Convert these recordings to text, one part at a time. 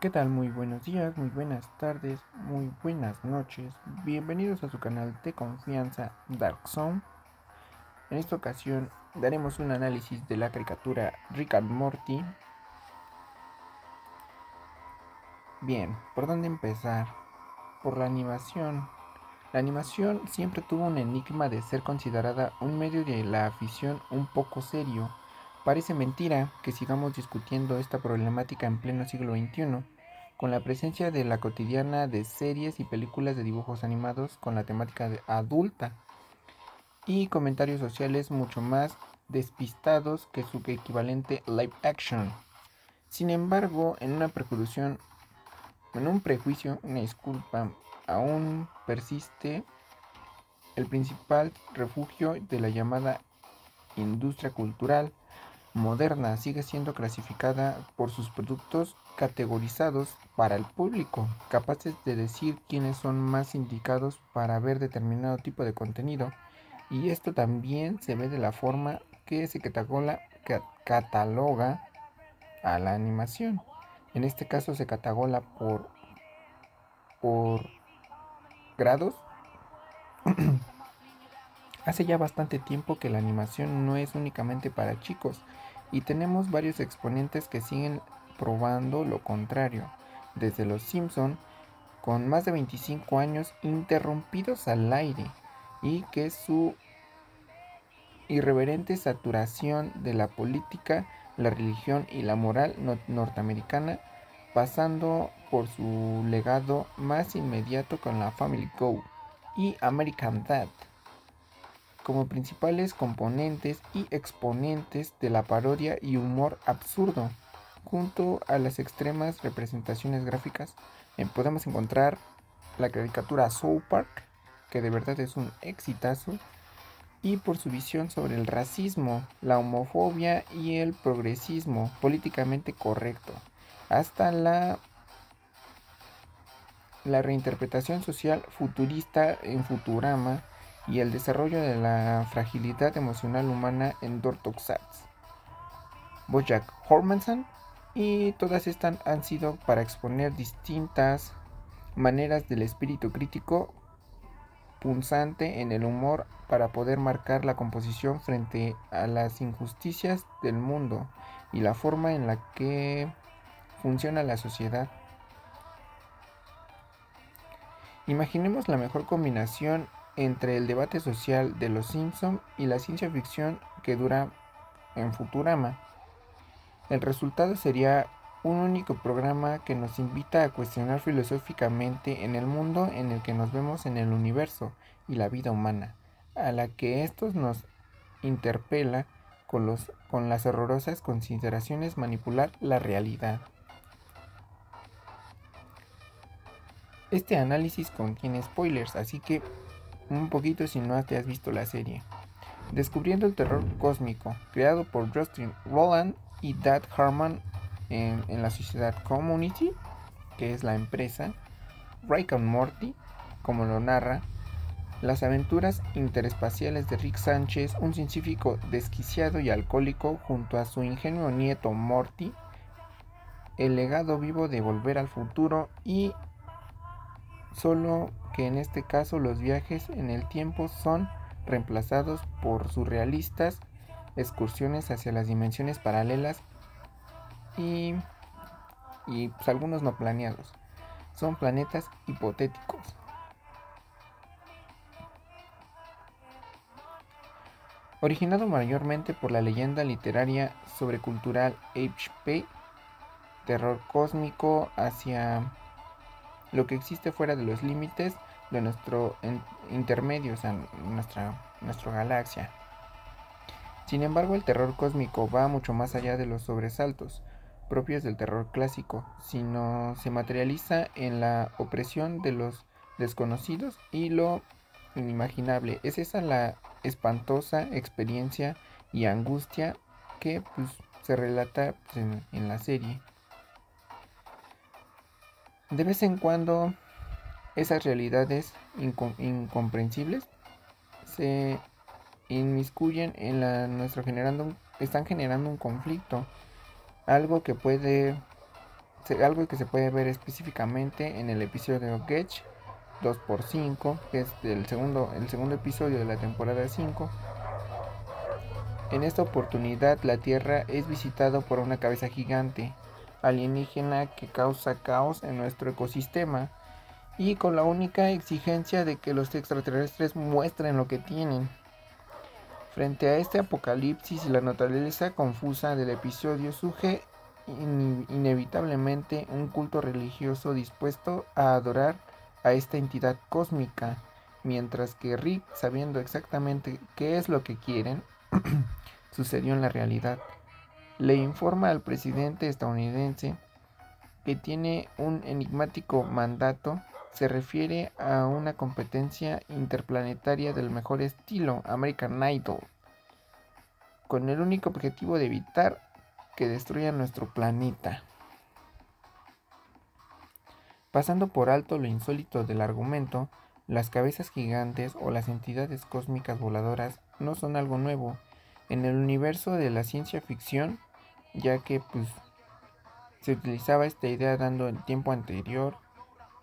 ¿Qué tal? Muy buenos días, muy buenas tardes, muy buenas noches. Bienvenidos a su canal de confianza Dark Zone. En esta ocasión daremos un análisis de la caricatura Rick and Morty. Bien, ¿por dónde empezar? Por la animación. La animación siempre tuvo un enigma de ser considerada un medio de la afición un poco serio Parece mentira que sigamos discutiendo esta problemática en pleno siglo XXI, con la presencia de la cotidiana de series y películas de dibujos animados con la temática adulta y comentarios sociales mucho más despistados que su equivalente live action. Sin embargo, en una preclusión, en un prejuicio, una disculpa, aún persiste el principal refugio de la llamada industria cultural moderna sigue siendo clasificada por sus productos categorizados para el público, capaces de decir quiénes son más indicados para ver determinado tipo de contenido. Y esto también se ve de la forma que se cataloga, cataloga a la animación. En este caso se cataloga por, por grados. Hace ya bastante tiempo que la animación no es únicamente para chicos, y tenemos varios exponentes que siguen probando lo contrario, desde los Simpson con más de 25 años interrumpidos al aire y que su irreverente saturación de la política, la religión y la moral norteamericana, pasando por su legado más inmediato con la Family Go y American Dad como principales componentes y exponentes de la parodia y humor absurdo. Junto a las extremas representaciones gráficas, eh, podemos encontrar la caricatura Soul Park, que de verdad es un exitazo, y por su visión sobre el racismo, la homofobia y el progresismo políticamente correcto, hasta la, la reinterpretación social futurista en Futurama, y el desarrollo de la fragilidad emocional humana en Dortoxats. Bojack Hormanson y todas estas han sido para exponer distintas maneras del espíritu crítico punzante en el humor para poder marcar la composición frente a las injusticias del mundo y la forma en la que funciona la sociedad. Imaginemos la mejor combinación entre el debate social de Los Simpson y la ciencia ficción que dura en Futurama. El resultado sería un único programa que nos invita a cuestionar filosóficamente en el mundo en el que nos vemos en el universo y la vida humana, a la que estos nos interpela con, los, con las horrorosas consideraciones manipular la realidad. Este análisis contiene spoilers, así que un poquito si no te has visto la serie. Descubriendo el terror cósmico, creado por Justin Roland y Dad Harmon en, la sociedad Community, que es la empresa, Rick Morty, como lo narra, las aventuras interespaciales de Rick Sánchez, un científico desquiciado y alcohólico, junto a su ingenuo nieto Morty, el legado vivo de Volver al Futuro y solo que en este caso los viajes en el tiempo son reemplazados por surrealistas excursiones hacia las dimensiones paralelas y, y pues, algunos no planeados. Son planetas hipotéticos. Originado mayormente por la leyenda literaria sobrecultural HP, terror cósmico hacia lo que existe fuera de los límites de nuestro intermedio, o sea, nuestra, nuestra galaxia. Sin embargo, el terror cósmico va mucho más allá de los sobresaltos propios del terror clásico, sino se materializa en la opresión de los desconocidos y lo inimaginable. Es esa la espantosa experiencia y angustia que pues, se relata pues, en la serie. De vez en cuando esas realidades incomprensibles se inmiscuyen en la nuestro generando están generando un conflicto, algo que puede algo que se puede ver específicamente en el episodio de Getch 2x5, que es el segundo, el segundo episodio de la temporada 5. En esta oportunidad la Tierra es visitada por una cabeza gigante alienígena que causa caos en nuestro ecosistema y con la única exigencia de que los extraterrestres muestren lo que tienen. Frente a este apocalipsis y la naturaleza confusa del episodio surge inevitablemente un culto religioso dispuesto a adorar a esta entidad cósmica, mientras que Rick, sabiendo exactamente qué es lo que quieren, sucedió en la realidad. Le informa al presidente estadounidense que tiene un enigmático mandato se refiere a una competencia interplanetaria del mejor estilo, American Idol, con el único objetivo de evitar que destruyan nuestro planeta. Pasando por alto lo insólito del argumento, las cabezas gigantes o las entidades cósmicas voladoras no son algo nuevo en el universo de la ciencia ficción, ya que pues, se utilizaba esta idea dando el tiempo anterior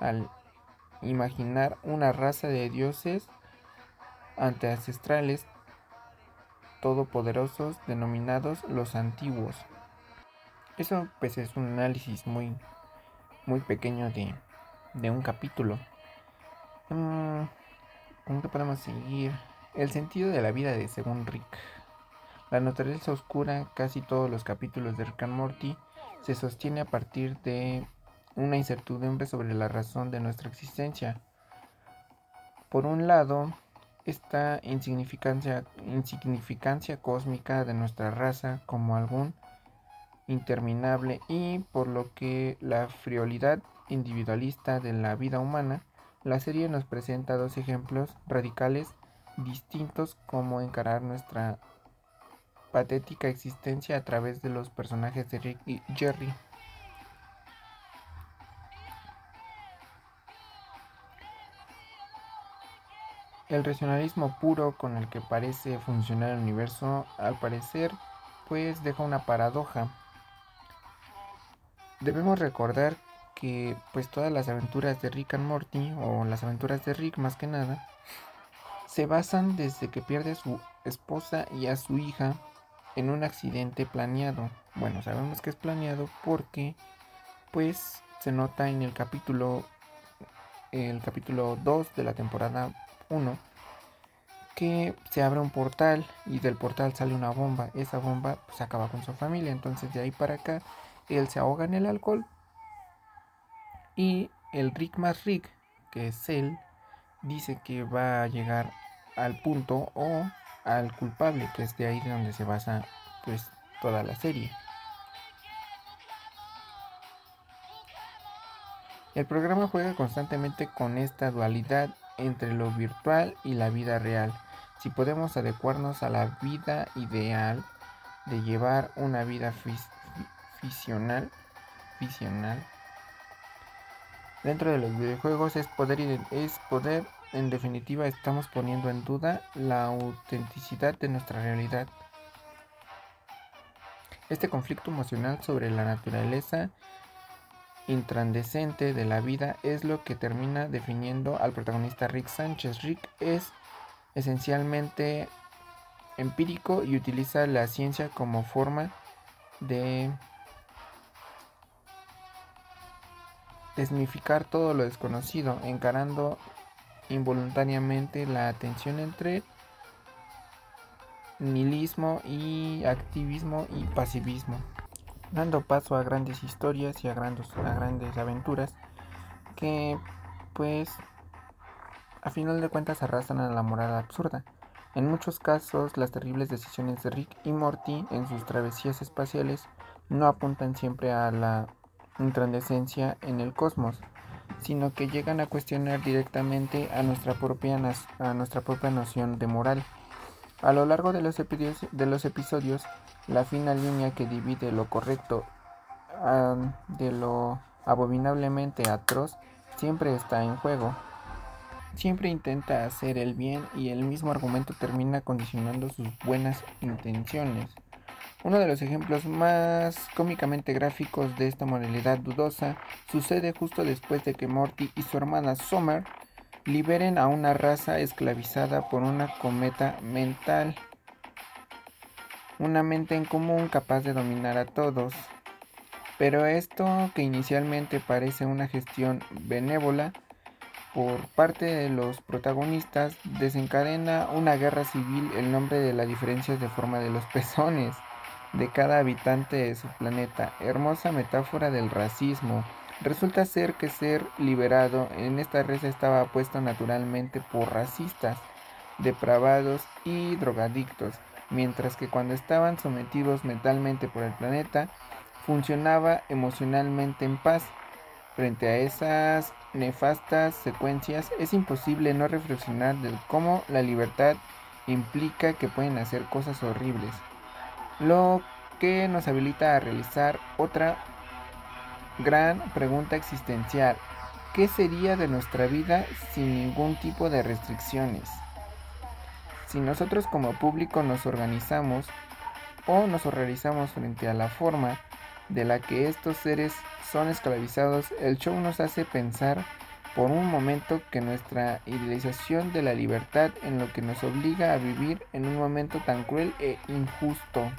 al imaginar una raza de dioses anteancestrales todopoderosos denominados los antiguos. Eso pues es un análisis muy muy pequeño de, de un capítulo. Mm, ¿Cómo podemos seguir? El sentido de la vida de según Rick. La naturaleza oscura, casi todos los capítulos de Rick and Morty, se sostiene a partir de una incertidumbre sobre la razón de nuestra existencia. Por un lado, esta insignificancia, insignificancia cósmica de nuestra raza como algún interminable y por lo que la friolidad individualista de la vida humana, la serie nos presenta dos ejemplos radicales distintos como encarar nuestra patética existencia a través de los personajes de Rick y Jerry. El racionalismo puro con el que parece funcionar el universo, al parecer, pues deja una paradoja. Debemos recordar que pues todas las aventuras de Rick and Morty, o las aventuras de Rick más que nada, se basan desde que pierde a su esposa y a su hija en un accidente planeado. Bueno, sabemos que es planeado porque pues se nota en el capítulo el capítulo 2 de la temporada 1 que se abre un portal y del portal sale una bomba. Esa bomba pues acaba con su familia. Entonces de ahí para acá él se ahoga en el alcohol. Y el Rick más Rick, que es él, dice que va a llegar al punto o al culpable, que es de ahí de donde se basa pues toda la serie. El programa juega constantemente con esta dualidad entre lo virtual y la vida real. Si podemos adecuarnos a la vida ideal de llevar una vida fisional, dentro de los videojuegos es poder, es poder, en definitiva estamos poniendo en duda la autenticidad de nuestra realidad. Este conflicto emocional sobre la naturaleza intrandescente de la vida es lo que termina definiendo al protagonista Rick Sánchez. Rick es esencialmente empírico y utiliza la ciencia como forma de desmitificar todo lo desconocido, encarando involuntariamente la tensión entre nihilismo y activismo y pasivismo dando paso a grandes historias y a grandes, a grandes aventuras que pues a final de cuentas arrastran a la moral absurda. En muchos casos las terribles decisiones de Rick y Morty en sus travesías espaciales no apuntan siempre a la intrandescencia en el cosmos, sino que llegan a cuestionar directamente a nuestra propia, a nuestra propia noción de moral. A lo largo de los, de los episodios la fina línea que divide lo correcto de lo abominablemente atroz siempre está en juego. Siempre intenta hacer el bien y el mismo argumento termina condicionando sus buenas intenciones. Uno de los ejemplos más cómicamente gráficos de esta modalidad dudosa sucede justo después de que Morty y su hermana Summer liberen a una raza esclavizada por una cometa mental. Una mente en común capaz de dominar a todos. Pero esto que inicialmente parece una gestión benévola por parte de los protagonistas desencadena una guerra civil el nombre de la diferencia de forma de los pezones de cada habitante de su planeta, hermosa metáfora del racismo. Resulta ser que ser liberado en esta red estaba puesto naturalmente por racistas, depravados y drogadictos, mientras que cuando estaban sometidos mentalmente por el planeta, funcionaba emocionalmente en paz. Frente a esas nefastas secuencias, es imposible no reflexionar de cómo la libertad implica que pueden hacer cosas horribles lo que nos habilita a realizar otra gran pregunta existencial. ¿Qué sería de nuestra vida sin ningún tipo de restricciones? Si nosotros como público nos organizamos o nos horrorizamos frente a la forma de la que estos seres son esclavizados, el show nos hace pensar por un momento que nuestra idealización de la libertad en lo que nos obliga a vivir en un momento tan cruel e injusto.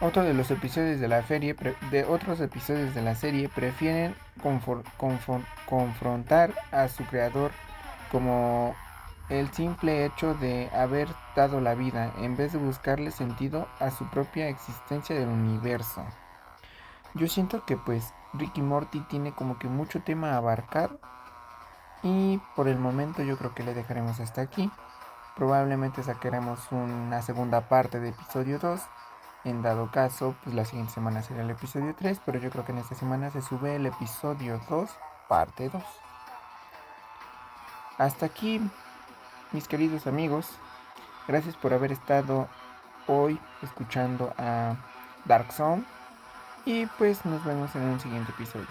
Otro de los episodios de la serie, de otros episodios de la serie prefieren confrontar a su creador como el simple hecho de haber dado la vida en vez de buscarle sentido a su propia existencia del universo. Yo siento que pues Ricky Morty tiene como que mucho tema a abarcar y por el momento yo creo que le dejaremos hasta aquí. Probablemente sacaremos una segunda parte de episodio 2 en dado caso, pues la siguiente semana será el episodio 3, pero yo creo que en esta semana se sube el episodio 2, parte 2. Hasta aquí, mis queridos amigos. Gracias por haber estado hoy escuchando a Dark Zone. Y pues nos vemos en un siguiente episodio.